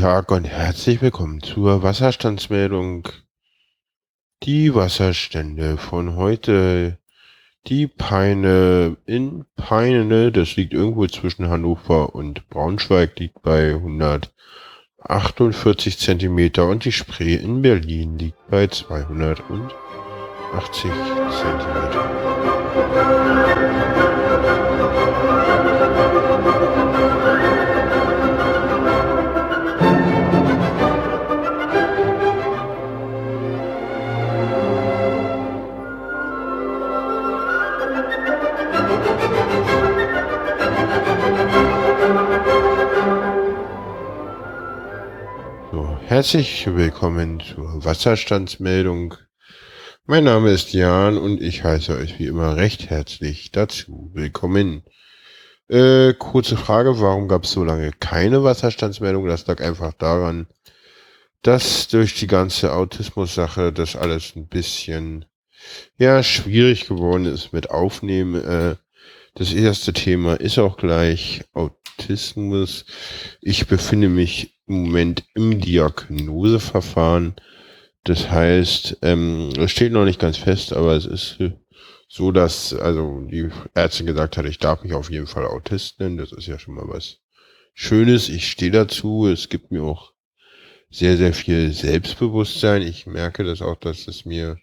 Tag und herzlich willkommen zur Wasserstandsmeldung. Die Wasserstände von heute. Die Peine in Peine, das liegt irgendwo zwischen Hannover und Braunschweig, liegt bei 148 Zentimeter und die Spree in Berlin liegt bei 280 Zentimeter. Herzlich willkommen zur Wasserstandsmeldung. Mein Name ist Jan und ich heiße euch wie immer recht herzlich dazu willkommen. Äh, kurze Frage, warum gab es so lange keine Wasserstandsmeldung? Das lag einfach daran, dass durch die ganze Autismus-Sache das alles ein bisschen ja schwierig geworden ist mit Aufnehmen. Äh, das erste Thema ist auch gleich Autismus. Ich befinde mich im Moment im Diagnoseverfahren. Das heißt, ähm, es steht noch nicht ganz fest, aber es ist so, dass also die Ärztin gesagt hat, ich darf mich auf jeden Fall Autist nennen. Das ist ja schon mal was Schönes. Ich stehe dazu. Es gibt mir auch sehr, sehr viel Selbstbewusstsein. Ich merke das auch, dass es mir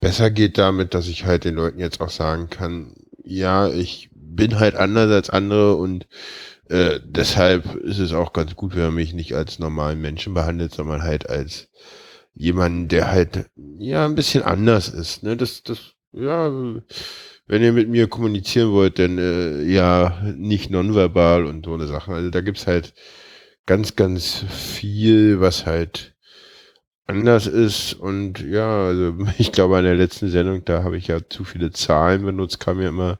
besser geht damit, dass ich halt den Leuten jetzt auch sagen kann, ja, ich bin halt anders als andere und äh, deshalb ist es auch ganz gut, wenn man mich nicht als normalen Menschen behandelt, sondern halt als jemanden, der halt ja ein bisschen anders ist. Ne? Das, das, ja, wenn ihr mit mir kommunizieren wollt, dann äh, ja nicht nonverbal und so eine Sache. Also da gibt's halt ganz, ganz viel, was halt anders ist. Und ja, also ich glaube, an der letzten Sendung, da habe ich ja zu viele Zahlen benutzt, kam ja immer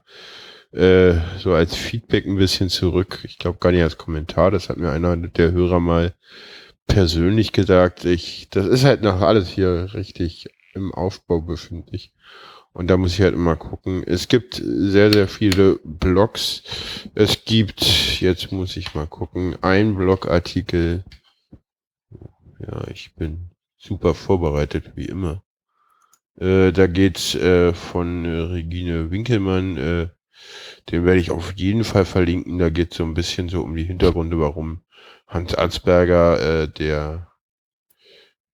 äh, so als Feedback ein bisschen zurück. Ich glaube gar nicht als Kommentar. Das hat mir einer der Hörer mal persönlich gesagt. Ich, das ist halt noch alles hier richtig im Aufbau befindlich. Und da muss ich halt immer gucken. Es gibt sehr, sehr viele Blogs. Es gibt, jetzt muss ich mal gucken, ein Blogartikel. Ja, ich bin super vorbereitet, wie immer. Äh, da geht's äh, von Regine Winkelmann, äh, den werde ich auf jeden Fall verlinken. Da geht es so ein bisschen so um die Hintergründe, warum Hans Arzberger äh, der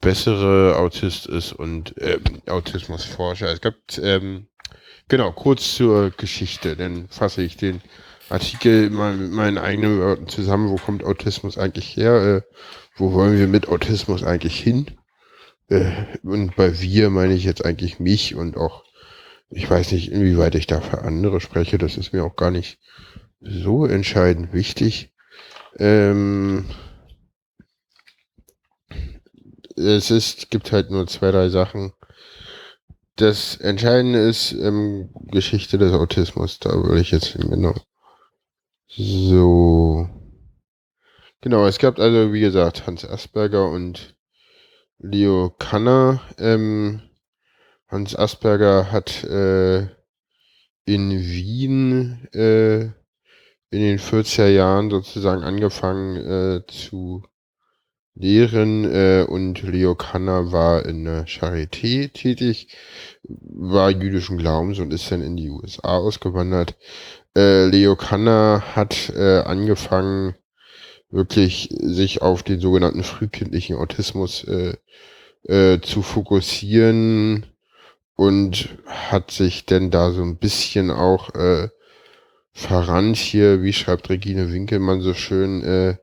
bessere Autist ist und äh, Autismusforscher. Es gibt, ähm, genau, kurz zur Geschichte, dann fasse ich den Artikel mal mit meinen eigenen Worten zusammen. Wo kommt Autismus eigentlich her? Äh, wo wollen wir mit Autismus eigentlich hin? Äh, und bei wir meine ich jetzt eigentlich mich und auch ich weiß nicht, inwieweit ich da für andere spreche. Das ist mir auch gar nicht so entscheidend wichtig. Ähm, es ist, gibt halt nur zwei, drei Sachen. Das Entscheidende ist ähm, Geschichte des Autismus. Da würde ich jetzt genau. So. Genau, es gab also, wie gesagt, Hans Asperger und Leo Kanner. Ähm, Hans Asperger hat äh, in Wien äh, in den 40er Jahren sozusagen angefangen äh, zu lehren äh, und Leo Kanner war in der Charité tätig, war jüdischen Glaubens und ist dann in die USA ausgewandert. Äh, Leo Kanner hat äh, angefangen, wirklich sich auf den sogenannten frühkindlichen Autismus äh, äh, zu fokussieren und hat sich denn da so ein bisschen auch äh, verrannt hier, wie schreibt Regine Winkelmann so schön, äh,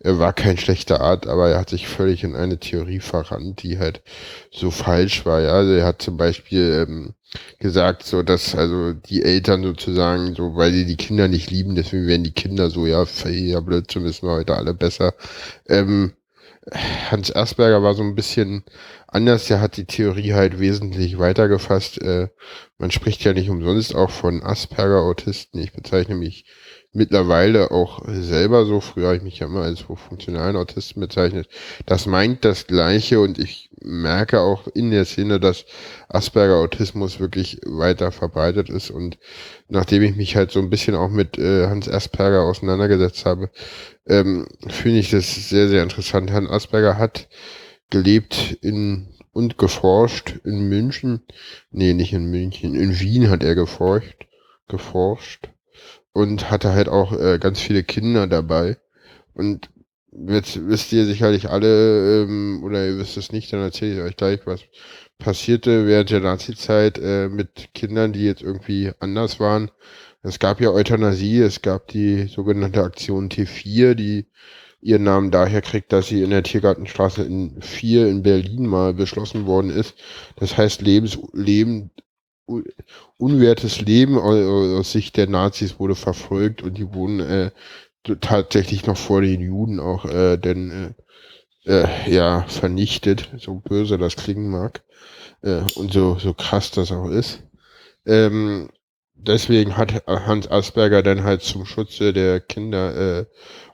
er war kein schlechter Art, aber er hat sich völlig in eine Theorie verrannt, die halt so falsch war. Ja, also er hat zum Beispiel ähm, gesagt, so dass also die Eltern sozusagen so, weil sie die Kinder nicht lieben, deswegen werden die Kinder so, ja, ja blöd, so wissen wir heute alle besser. Ähm, Hans Asperger war so ein bisschen anders. Er hat die Theorie halt wesentlich weiter gefasst. Äh, man spricht ja nicht umsonst auch von Asperger-Autisten. Ich bezeichne mich mittlerweile auch selber so. Früher habe ich mich ja immer als hochfunktionalen Autisten bezeichnet. Das meint das Gleiche und ich merke auch in der Szene, dass Asperger-Autismus wirklich weiter verbreitet ist. Und nachdem ich mich halt so ein bisschen auch mit äh, Hans Asperger auseinandergesetzt habe, ähm, finde ich das sehr, sehr interessant. Hans Asperger hat gelebt in und geforscht in München. Nee, nicht in München. In Wien hat er geforscht. Geforscht. Und hatte halt auch äh, ganz viele Kinder dabei. Und jetzt wisst ihr sicherlich alle, ähm, oder ihr wisst es nicht, dann erzähle ich euch gleich, was passierte während der Nazi-Zeit äh, mit Kindern, die jetzt irgendwie anders waren. Es gab ja Euthanasie, es gab die sogenannte Aktion T4, die ihren Namen daher kriegt, dass sie in der Tiergartenstraße in 4 in Berlin mal beschlossen worden ist. Das heißt, Lebens, Leben, unwertes Leben aus Sicht der Nazis wurde verfolgt und die wurden äh, tatsächlich noch vor den Juden auch äh, denn äh, äh, ja vernichtet, so böse das klingen mag äh, und so so krass das auch ist. Ähm, deswegen hat Hans Asperger dann halt zum Schutze der Kinder äh,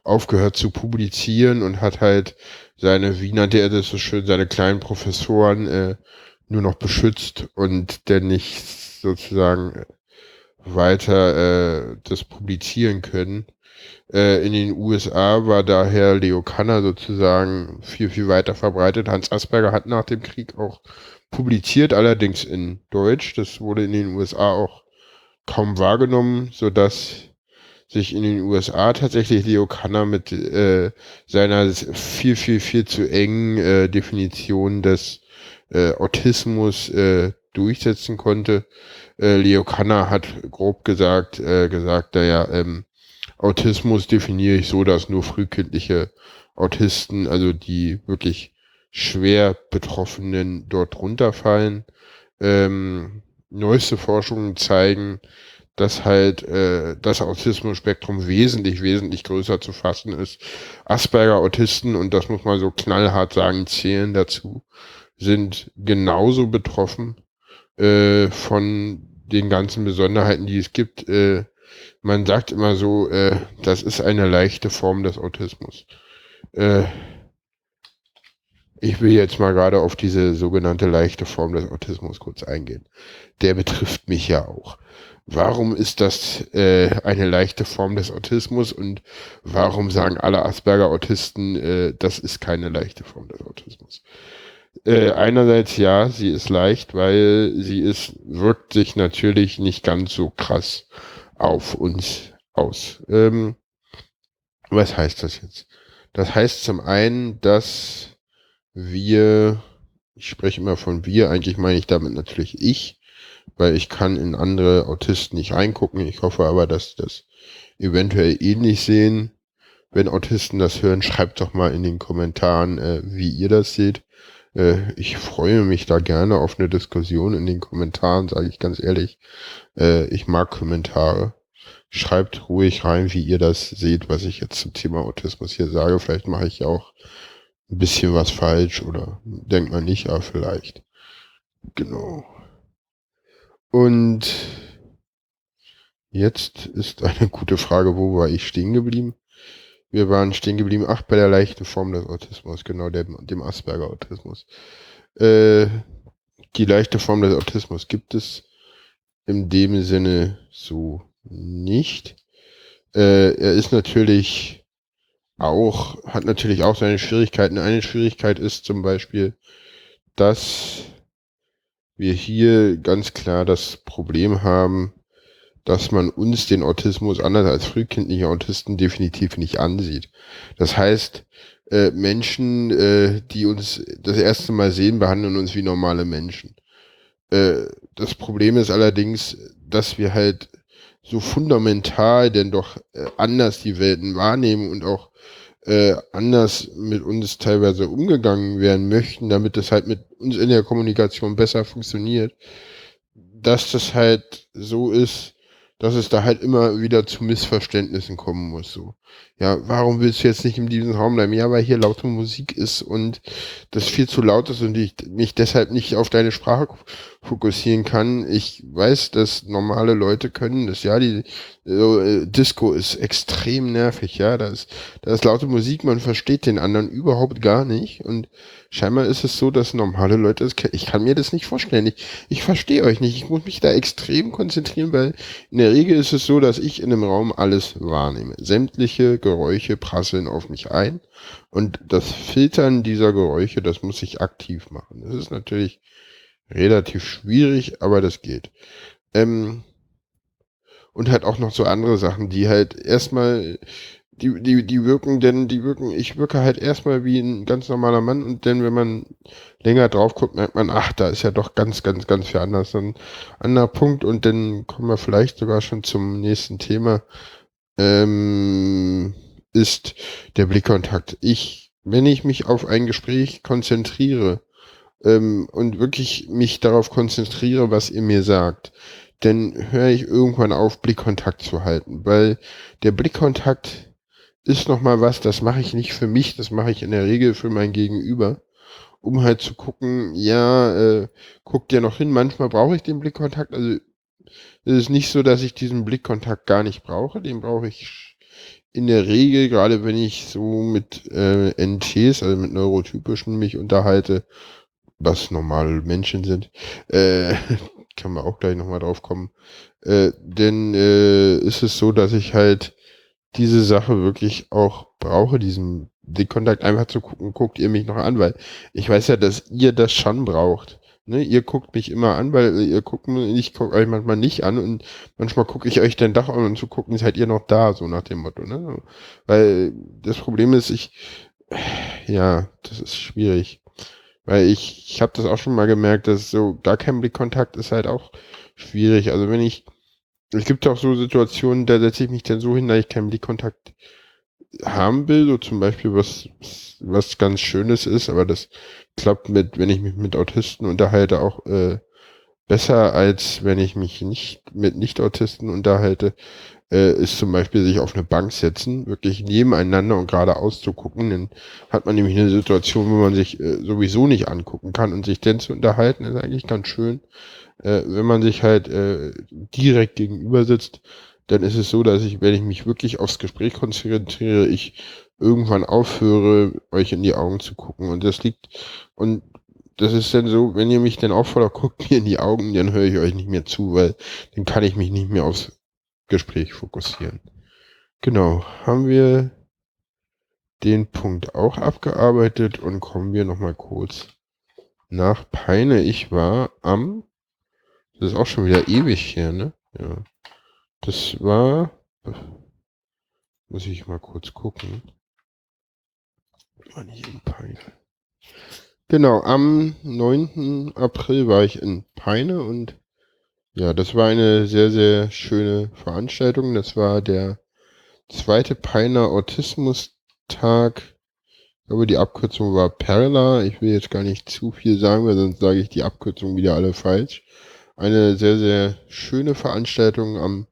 aufgehört zu publizieren und hat halt seine, wie nannte er das so schön, seine kleinen Professoren äh, nur noch beschützt und dann nicht sozusagen weiter äh, das publizieren können. Äh, in den USA war daher Leo Kanner sozusagen viel, viel weiter verbreitet. Hans Asperger hat nach dem Krieg auch publiziert, allerdings in Deutsch. Das wurde in den USA auch kaum wahrgenommen, so dass sich in den USA tatsächlich Leo Kanner mit äh, seiner viel, viel, viel zu engen äh, Definition des äh, Autismus äh, durchsetzen konnte. Äh, Leo Kanner hat grob gesagt, äh, gesagt, naja, ähm, Autismus definiere ich so, dass nur frühkindliche Autisten, also die wirklich schwer Betroffenen dort runterfallen. Ähm, neueste Forschungen zeigen, dass halt äh, das Autismus-Spektrum wesentlich, wesentlich größer zu fassen ist. Asperger-Autisten, und das muss man so knallhart sagen, zählen dazu, sind genauso betroffen äh, von den ganzen Besonderheiten, die es gibt. Äh, man sagt immer so, äh, das ist eine leichte Form des Autismus. Äh, ich will jetzt mal gerade auf diese sogenannte leichte Form des Autismus kurz eingehen. Der betrifft mich ja auch. Warum ist das äh, eine leichte Form des Autismus und warum sagen alle Asperger-Autisten, äh, das ist keine leichte Form des Autismus? Äh, einerseits ja, sie ist leicht, weil sie ist, wirkt sich natürlich nicht ganz so krass auf uns aus. Ähm, was heißt das jetzt? Das heißt zum einen, dass wir, ich spreche immer von wir, eigentlich meine ich damit natürlich ich, weil ich kann in andere Autisten nicht reingucken. Ich hoffe aber, dass das eventuell ähnlich sehen. Wenn Autisten das hören, schreibt doch mal in den Kommentaren, äh, wie ihr das seht. Äh, ich freue mich da gerne auf eine Diskussion in den Kommentaren, sage ich ganz ehrlich. Äh, ich mag Kommentare. Schreibt ruhig rein, wie ihr das seht, was ich jetzt zum Thema Autismus hier sage. Vielleicht mache ich auch ein bisschen was falsch oder denkt man nicht, aber vielleicht. Genau. Und jetzt ist eine gute Frage, wo war ich stehen geblieben? Wir waren stehen geblieben, ach, bei der leichten Form des Autismus, genau, dem, dem Asperger-Autismus. Äh, die leichte Form des Autismus gibt es in dem Sinne so nicht. Äh, er ist natürlich auch, hat natürlich auch seine Schwierigkeiten. Eine Schwierigkeit ist zum Beispiel, dass wir hier ganz klar das Problem haben, dass man uns den Autismus anders als frühkindliche Autisten definitiv nicht ansieht. Das heißt, äh, Menschen, äh, die uns das erste Mal sehen, behandeln uns wie normale Menschen. Äh, das Problem ist allerdings, dass wir halt so fundamental denn doch äh, anders die Welten wahrnehmen und auch äh, anders mit uns teilweise umgegangen werden möchten, damit das halt mit uns in der Kommunikation besser funktioniert, dass das halt so ist, dass es da halt immer wieder zu Missverständnissen kommen muss. So, ja, warum willst du jetzt nicht in diesem Raum bleiben? Ja, weil hier laute Musik ist und das viel zu laut ist und ich mich deshalb nicht auf deine Sprache fokussieren kann. Ich weiß, dass normale Leute können das. Ja, die äh, Disco ist extrem nervig. Ja, da ist, da ist laute Musik, man versteht den anderen überhaupt gar nicht und scheinbar ist es so, dass normale Leute das Ich kann mir das nicht vorstellen. Ich, ich verstehe euch nicht. Ich muss mich da extrem konzentrieren, weil in der Regel ist es so, dass ich in einem Raum alles wahrnehme. Sämtliche Geräusche prasseln auf mich ein und das Filtern dieser Geräusche, das muss ich aktiv machen. Das ist natürlich relativ schwierig, aber das geht. Ähm, und halt auch noch so andere Sachen, die halt erstmal die, die, die wirken, denn die wirken, ich wirke halt erstmal wie ein ganz normaler Mann und dann, wenn man länger drauf guckt, merkt man, ach, da ist ja doch ganz, ganz, ganz viel anders. Ein anderer Punkt und dann kommen wir vielleicht sogar schon zum nächsten Thema, ähm, ist der Blickkontakt. Ich, wenn ich mich auf ein Gespräch konzentriere ähm, und wirklich mich darauf konzentriere, was ihr mir sagt, dann höre ich irgendwann auf, Blickkontakt zu halten, weil der Blickkontakt ist nochmal was, das mache ich nicht für mich, das mache ich in der Regel für mein Gegenüber, um halt zu gucken, ja, äh, guckt ja noch hin, manchmal brauche ich den Blickkontakt, also es ist nicht so, dass ich diesen Blickkontakt gar nicht brauche, den brauche ich in der Regel, gerade wenn ich so mit äh, NTs, also mit Neurotypischen mich unterhalte, was normale Menschen sind, äh, kann man auch gleich nochmal drauf kommen, äh, denn äh, ist es so, dass ich halt diese Sache wirklich auch brauche, diesen Dickkontakt einfach zu gucken, guckt ihr mich noch an, weil ich weiß ja, dass ihr das schon braucht. Ne, ihr guckt mich immer an, weil ihr guckt ich gucke euch manchmal nicht an und manchmal gucke ich euch dann doch an, um zu gucken, seid ihr noch da, so nach dem Motto, ne? Weil das Problem ist, ich, ja, das ist schwierig. Weil ich, ich habe das auch schon mal gemerkt, dass so gar kein Blickkontakt ist halt auch schwierig. Also wenn ich, es gibt auch so Situationen, da setze ich mich dann so hin, dass ich keinen Blickkontakt haben will, so zum Beispiel was, was ganz Schönes ist, aber das klappt mit, wenn ich mich mit Autisten unterhalte, auch äh, besser, als wenn ich mich nicht mit Nicht-Autisten unterhalte, äh, ist zum Beispiel sich auf eine Bank setzen, wirklich nebeneinander und geradeaus zu gucken. Dann hat man nämlich eine Situation, wo man sich äh, sowieso nicht angucken kann und sich dann zu unterhalten, ist eigentlich ganz schön äh, wenn man sich halt äh, direkt gegenüber sitzt, dann ist es so, dass ich, wenn ich mich wirklich aufs Gespräch konzentriere, ich irgendwann aufhöre, euch in die Augen zu gucken. Und das liegt, und das ist dann so, wenn ihr mich dann auffordert, guckt mir in die Augen, dann höre ich euch nicht mehr zu, weil dann kann ich mich nicht mehr aufs Gespräch fokussieren. Genau, haben wir den Punkt auch abgearbeitet und kommen wir nochmal kurz nach Peine. Ich war am das ist auch schon wieder ewig her, ne? Ja. Das war. Muss ich mal kurz gucken. War nicht in Peine. Genau, am 9. April war ich in Peine und ja, das war eine sehr, sehr schöne Veranstaltung. Das war der zweite Peiner Autismus-Tag. Glaube, die Abkürzung war Perla. Ich will jetzt gar nicht zu viel sagen, weil sonst sage ich die Abkürzung wieder alle falsch eine sehr, sehr schöne Veranstaltung. Am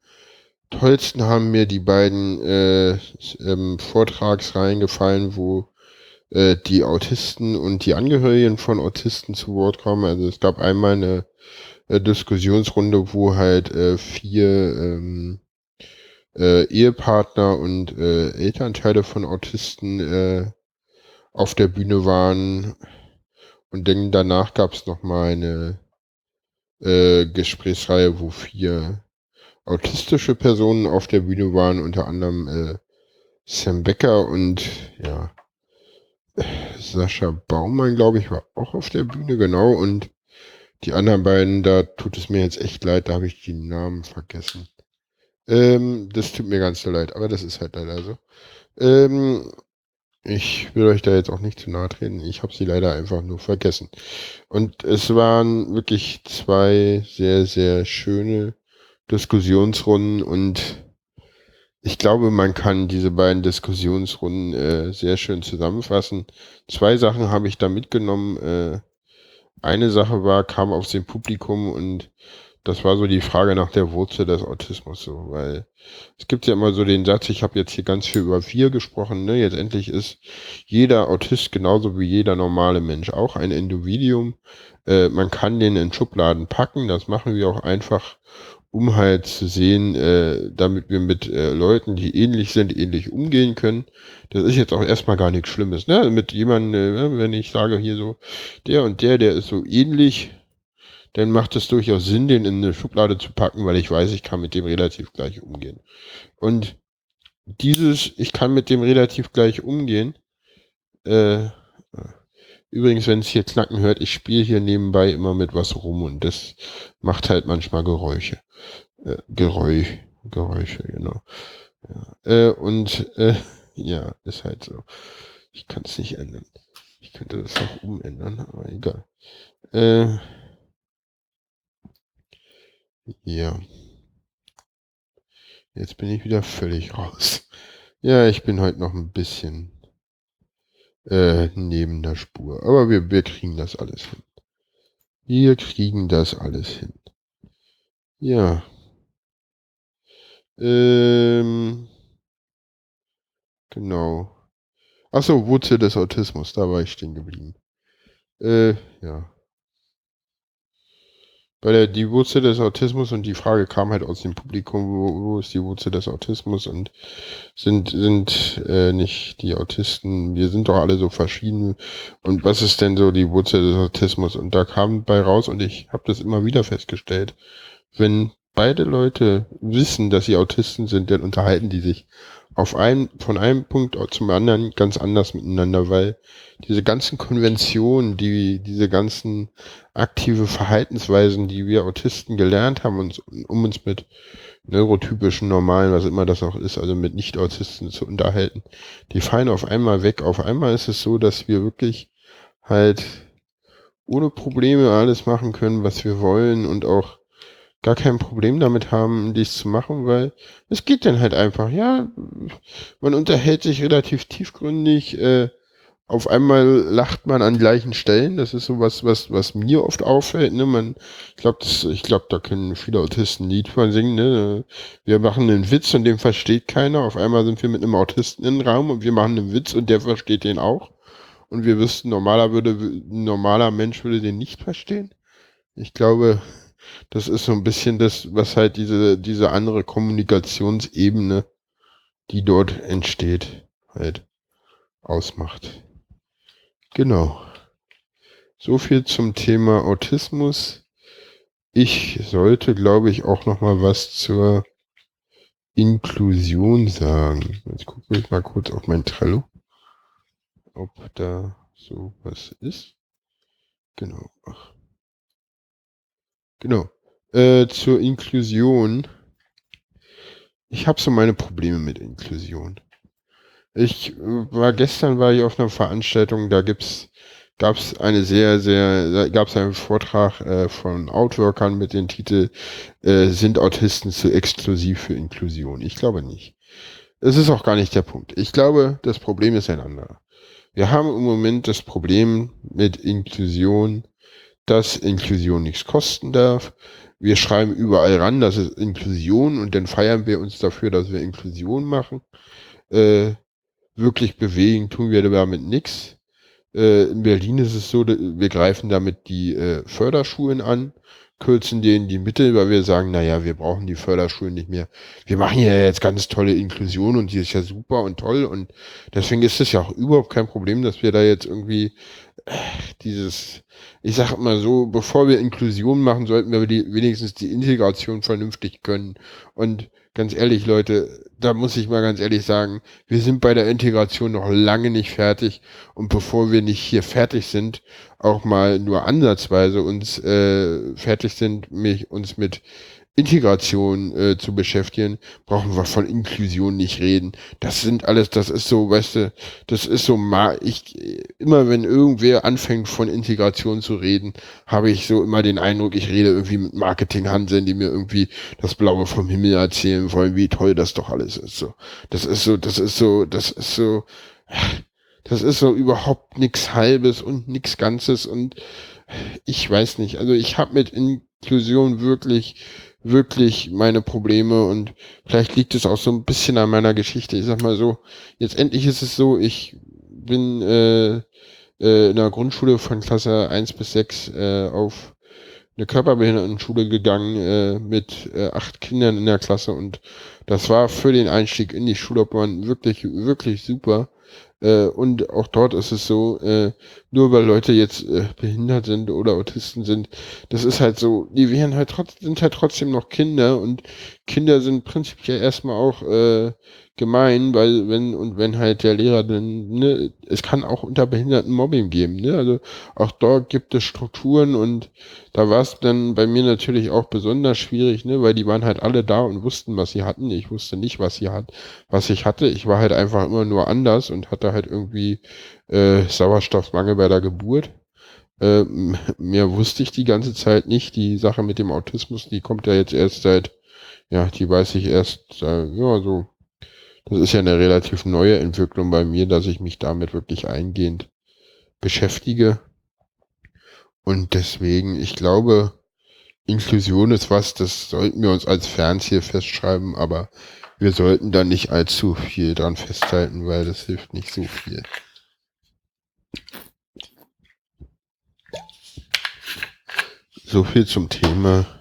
tollsten haben mir die beiden äh, ähm, Vortragsreihen gefallen, wo äh, die Autisten und die Angehörigen von Autisten zu Wort kommen. Also es gab einmal eine äh, Diskussionsrunde, wo halt äh, vier ähm, äh, Ehepartner und äh, Elternteile von Autisten äh, auf der Bühne waren. Und dann danach gab es noch mal eine äh, Gesprächsreihe, wo vier autistische Personen auf der Bühne waren, unter anderem äh, Sam Becker und ja, Sascha Baumann, glaube ich, war auch auf der Bühne, genau. Und die anderen beiden, da tut es mir jetzt echt leid, da habe ich die Namen vergessen. Ähm, das tut mir ganz so leid, aber das ist halt leider so. Ähm, ich will euch da jetzt auch nicht zu nahe treten. Ich habe sie leider einfach nur vergessen. Und es waren wirklich zwei sehr, sehr schöne Diskussionsrunden und ich glaube, man kann diese beiden Diskussionsrunden äh, sehr schön zusammenfassen. Zwei Sachen habe ich da mitgenommen. Äh, eine Sache war, kam aus dem Publikum und das war so die Frage nach der Wurzel des Autismus, so, weil es gibt ja immer so den Satz, ich habe jetzt hier ganz viel über vier gesprochen, ne? Jetzt endlich ist jeder Autist genauso wie jeder normale Mensch auch ein Individuum. Äh, man kann den in Schubladen packen, das machen wir auch einfach, um halt zu sehen, äh, damit wir mit äh, Leuten, die ähnlich sind, ähnlich umgehen können. Das ist jetzt auch erstmal gar nichts Schlimmes, ne? Mit jemandem, äh, wenn ich sage hier so, der und der, der ist so ähnlich, dann macht es durchaus Sinn, den in eine Schublade zu packen, weil ich weiß, ich kann mit dem relativ gleich umgehen. Und dieses, ich kann mit dem relativ gleich umgehen, äh, übrigens, wenn es hier knacken hört, ich spiele hier nebenbei immer mit was rum und das macht halt manchmal Geräusche. Äh, Geräusch, Geräusche, genau. Ja, äh, und äh, ja, ist halt so. Ich kann es nicht ändern. Ich könnte das auch umändern, aber egal. Äh, ja. Jetzt bin ich wieder völlig raus. Ja, ich bin heute noch ein bisschen äh, neben der Spur. Aber wir, wir kriegen das alles hin. Wir kriegen das alles hin. Ja. Ähm, genau. Achso, Wurzel des Autismus, da war ich stehen geblieben. Äh, ja weil die Wurzel des Autismus und die Frage kam halt aus dem Publikum, wo, wo ist die Wurzel des Autismus und sind, sind äh, nicht die Autisten, wir sind doch alle so verschieden. Und was ist denn so die Wurzel des Autismus? Und da kam bei raus und ich habe das immer wieder festgestellt, wenn beide Leute wissen, dass sie Autisten sind, dann unterhalten die sich auf einem, von einem Punkt zum anderen ganz anders miteinander, weil diese ganzen Konventionen, die, diese ganzen aktive Verhaltensweisen, die wir Autisten gelernt haben, uns, um uns mit neurotypischen Normalen, was immer das auch ist, also mit Nicht-Autisten zu unterhalten, die fallen auf einmal weg. Auf einmal ist es so, dass wir wirklich halt ohne Probleme alles machen können, was wir wollen und auch gar kein Problem damit haben, dies zu machen, weil es geht dann halt einfach, ja, man unterhält sich relativ tiefgründig, äh, auf einmal lacht man an gleichen Stellen. Das ist so was, was, mir oft auffällt. Ne? Man, ich glaube, ich da können viele Autisten ein Lied von singen. Ne? Wir machen einen Witz und den versteht keiner. Auf einmal sind wir mit einem Autisten im Raum und wir machen einen Witz und der versteht den auch. Und wir wüssten, normaler würde, normaler Mensch würde den nicht verstehen. Ich glaube, das ist so ein bisschen das, was halt diese, diese andere Kommunikationsebene, die dort entsteht, halt ausmacht. Genau. So viel zum Thema Autismus. Ich sollte, glaube ich, auch noch mal was zur Inklusion sagen. Jetzt gucke ich mal kurz auf mein Trello, ob da so was ist. Genau. Genau. Äh, zur Inklusion. Ich habe so meine Probleme mit Inklusion. Ich äh, war gestern war ich auf einer Veranstaltung, da gibt's gab's eine sehr sehr da gab's einen Vortrag äh, von Outworkern mit dem Titel äh, sind Autisten zu exklusiv für Inklusion? Ich glaube nicht. Es ist auch gar nicht der Punkt. Ich glaube, das Problem ist ein anderer. Wir haben im Moment das Problem mit Inklusion, dass Inklusion nichts kosten darf. Wir schreiben überall ran, dass es Inklusion und dann feiern wir uns dafür, dass wir Inklusion machen. Äh, wirklich bewegen tun wir damit nichts. Äh, in Berlin ist es so, wir greifen damit die äh, Förderschulen an, kürzen denen die Mittel, weil wir sagen, naja, wir brauchen die Förderschulen nicht mehr. Wir machen ja jetzt ganz tolle Inklusion und die ist ja super und toll und deswegen ist es ja auch überhaupt kein Problem, dass wir da jetzt irgendwie dieses ich sag mal so, bevor wir Inklusion machen, sollten wir die, wenigstens die Integration vernünftig können. Und ganz ehrlich, Leute, da muss ich mal ganz ehrlich sagen, wir sind bei der Integration noch lange nicht fertig. Und bevor wir nicht hier fertig sind, auch mal nur ansatzweise uns äh, fertig sind, mich uns mit Integration äh, zu beschäftigen, brauchen wir von Inklusion nicht reden. Das sind alles, das ist so, weißt du, das ist so, ich, immer wenn irgendwer anfängt von Integration zu reden, habe ich so immer den Eindruck, ich rede irgendwie mit Marketinghanseln, die mir irgendwie das Blaue vom Himmel erzählen wollen, wie toll das doch alles ist. So, das ist so, das ist so, das ist so, das ist so überhaupt nichts Halbes und nichts Ganzes und ich weiß nicht. Also ich habe mit in Inklusion wirklich, wirklich meine Probleme und vielleicht liegt es auch so ein bisschen an meiner Geschichte. Ich sag mal so, jetzt endlich ist es so, ich bin äh, äh, in der Grundschule von Klasse 1 bis 6 äh, auf eine Körperbehindertenschule gegangen äh, mit äh, acht Kindern in der Klasse und das war für den Einstieg in die Schullaufbahn wirklich, wirklich super. Äh, und auch dort ist es so, äh, nur weil Leute jetzt äh, behindert sind oder Autisten sind, das ist halt so, die werden halt trotzdem, sind halt trotzdem noch Kinder und Kinder sind prinzipiell erstmal auch äh, gemein, weil wenn und wenn halt der Lehrer dann, ne, es kann auch unter Behinderten Mobbing geben, ne? Also auch dort gibt es Strukturen und da war es dann bei mir natürlich auch besonders schwierig, ne, weil die waren halt alle da und wussten, was sie hatten. Ich wusste nicht, was sie hat, was ich hatte. Ich war halt einfach immer nur anders und hatte halt irgendwie äh, Sauerstoffmangel bei der Geburt. Äh, mehr wusste ich die ganze Zeit nicht. Die Sache mit dem Autismus, die kommt ja jetzt erst seit, ja, die weiß ich erst, äh, ja, so das ist ja eine relativ neue Entwicklung bei mir, dass ich mich damit wirklich eingehend beschäftige. Und deswegen, ich glaube, Inklusion ist was, das sollten wir uns als Fernziel festschreiben, aber wir sollten da nicht allzu viel dran festhalten, weil das hilft nicht so viel. So viel zum Thema.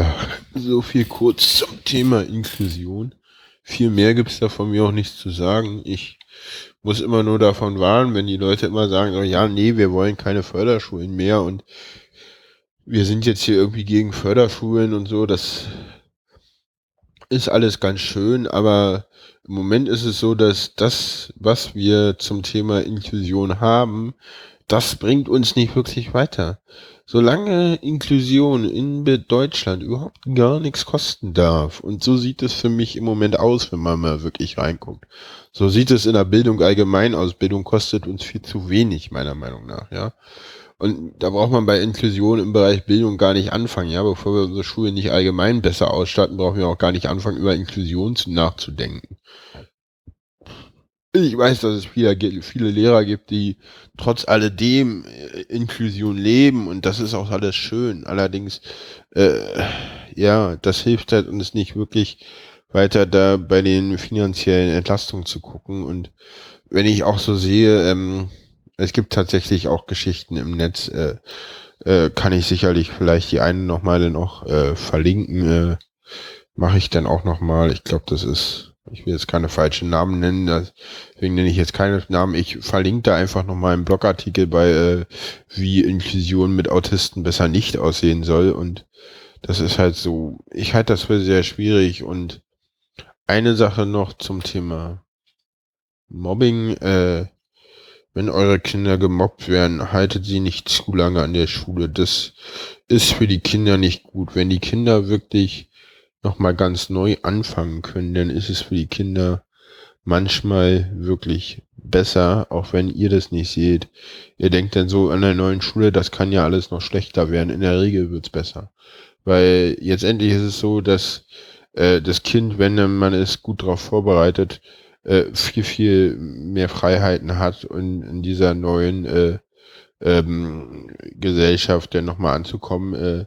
Ja, so viel kurz zum Thema Inklusion. Viel mehr gibt's da von mir auch nichts zu sagen. Ich muss immer nur davon warnen, wenn die Leute immer sagen, oh ja, nee, wir wollen keine Förderschulen mehr und wir sind jetzt hier irgendwie gegen Förderschulen und so, das ist alles ganz schön, aber im Moment ist es so, dass das, was wir zum Thema Inklusion haben, das bringt uns nicht wirklich weiter. Solange Inklusion in Deutschland überhaupt gar nichts kosten darf, und so sieht es für mich im Moment aus, wenn man mal wirklich reinguckt. So sieht es in der Bildung allgemein aus. Bildung kostet uns viel zu wenig, meiner Meinung nach, ja. Und da braucht man bei Inklusion im Bereich Bildung gar nicht anfangen, ja. Bevor wir unsere Schulen nicht allgemein besser ausstatten, brauchen wir auch gar nicht anfangen, über Inklusion nachzudenken ich weiß, dass es viele, viele Lehrer gibt, die trotz alledem äh, Inklusion leben und das ist auch alles schön. Allerdings, äh, ja, das hilft halt uns nicht wirklich weiter da bei den finanziellen Entlastungen zu gucken. Und wenn ich auch so sehe, ähm, es gibt tatsächlich auch Geschichten im Netz, äh, äh, kann ich sicherlich vielleicht die eine nochmal noch äh, verlinken. Äh, Mache ich dann auch nochmal. Ich glaube, das ist ich will jetzt keine falschen Namen nennen, deswegen nenne ich jetzt keine Namen. Ich verlinke da einfach nochmal einen Blogartikel bei, äh, wie Inklusion mit Autisten besser nicht aussehen soll. Und das ist halt so, ich halte das für sehr schwierig. Und eine Sache noch zum Thema Mobbing. Äh, wenn eure Kinder gemobbt werden, haltet sie nicht zu lange an der Schule. Das ist für die Kinder nicht gut. Wenn die Kinder wirklich nochmal ganz neu anfangen können, dann ist es für die Kinder manchmal wirklich besser, auch wenn ihr das nicht seht. Ihr denkt dann so an der neuen Schule, das kann ja alles noch schlechter werden. In der Regel wird's besser. Weil jetzt endlich ist es so, dass äh, das Kind, wenn man es gut darauf vorbereitet, äh, viel, viel mehr Freiheiten hat und in dieser neuen äh, ähm, Gesellschaft dann nochmal anzukommen, äh,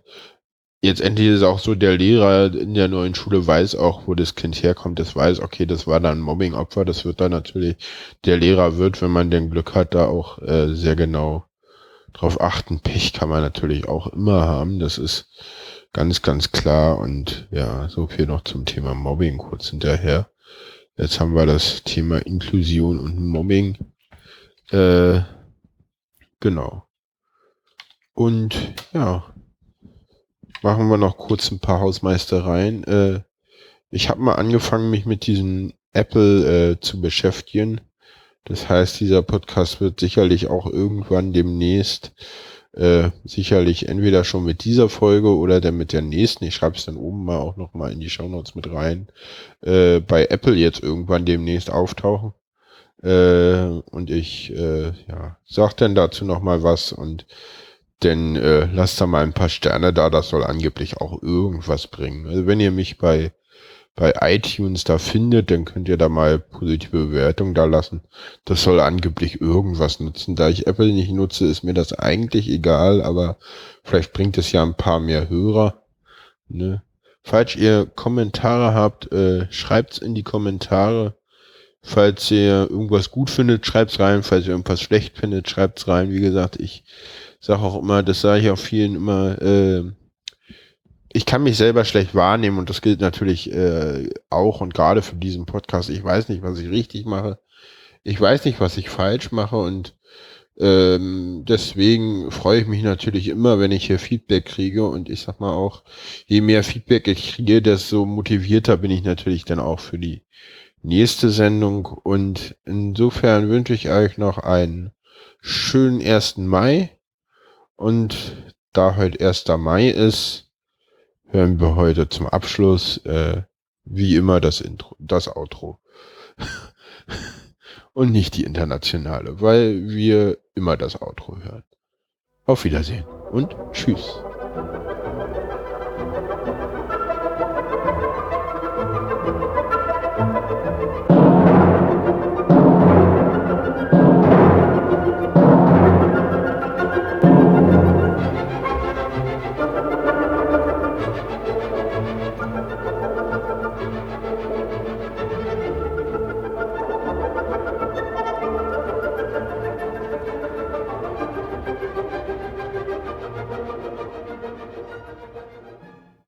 jetzt endlich ist es auch so, der Lehrer in der neuen Schule weiß auch, wo das Kind herkommt. Das weiß, okay, das war dann Mobbing-Opfer. Das wird dann natürlich, der Lehrer wird, wenn man den Glück hat, da auch äh, sehr genau drauf achten. Pech kann man natürlich auch immer haben. Das ist ganz, ganz klar. Und ja, so viel noch zum Thema Mobbing kurz hinterher. Jetzt haben wir das Thema Inklusion und Mobbing. Äh, genau. Und ja, machen wir noch kurz ein paar Hausmeistereien. Äh, ich habe mal angefangen, mich mit diesem Apple äh, zu beschäftigen. Das heißt, dieser Podcast wird sicherlich auch irgendwann demnächst äh, sicherlich entweder schon mit dieser Folge oder dann mit der nächsten, ich schreibe es dann oben mal auch nochmal in die Shownotes mit rein, äh, bei Apple jetzt irgendwann demnächst auftauchen. Äh, und ich äh, ja, sag dann dazu nochmal was und denn äh, lasst da mal ein paar Sterne da, das soll angeblich auch irgendwas bringen. Also wenn ihr mich bei bei iTunes da findet, dann könnt ihr da mal positive Bewertung da lassen. Das soll angeblich irgendwas nutzen. Da ich Apple nicht nutze, ist mir das eigentlich egal, aber vielleicht bringt es ja ein paar mehr Hörer. Ne? Falls ihr Kommentare habt, äh, schreibt's in die Kommentare. Falls ihr irgendwas gut findet, schreibt's rein. Falls ihr irgendwas schlecht findet, schreibt's rein. Wie gesagt, ich sage auch immer, das sage ich auch vielen immer, äh, ich kann mich selber schlecht wahrnehmen und das gilt natürlich äh, auch und gerade für diesen Podcast. Ich weiß nicht, was ich richtig mache. Ich weiß nicht, was ich falsch mache und ähm, deswegen freue ich mich natürlich immer, wenn ich hier Feedback kriege und ich sag mal auch, je mehr Feedback ich kriege, desto motivierter bin ich natürlich dann auch für die nächste Sendung und insofern wünsche ich euch noch einen schönen 1. Mai und da heute 1. Mai ist, hören wir heute zum Abschluss äh, wie immer das Intro, das Outro. Und nicht die internationale, weil wir immer das Outro hören. Auf Wiedersehen und tschüss.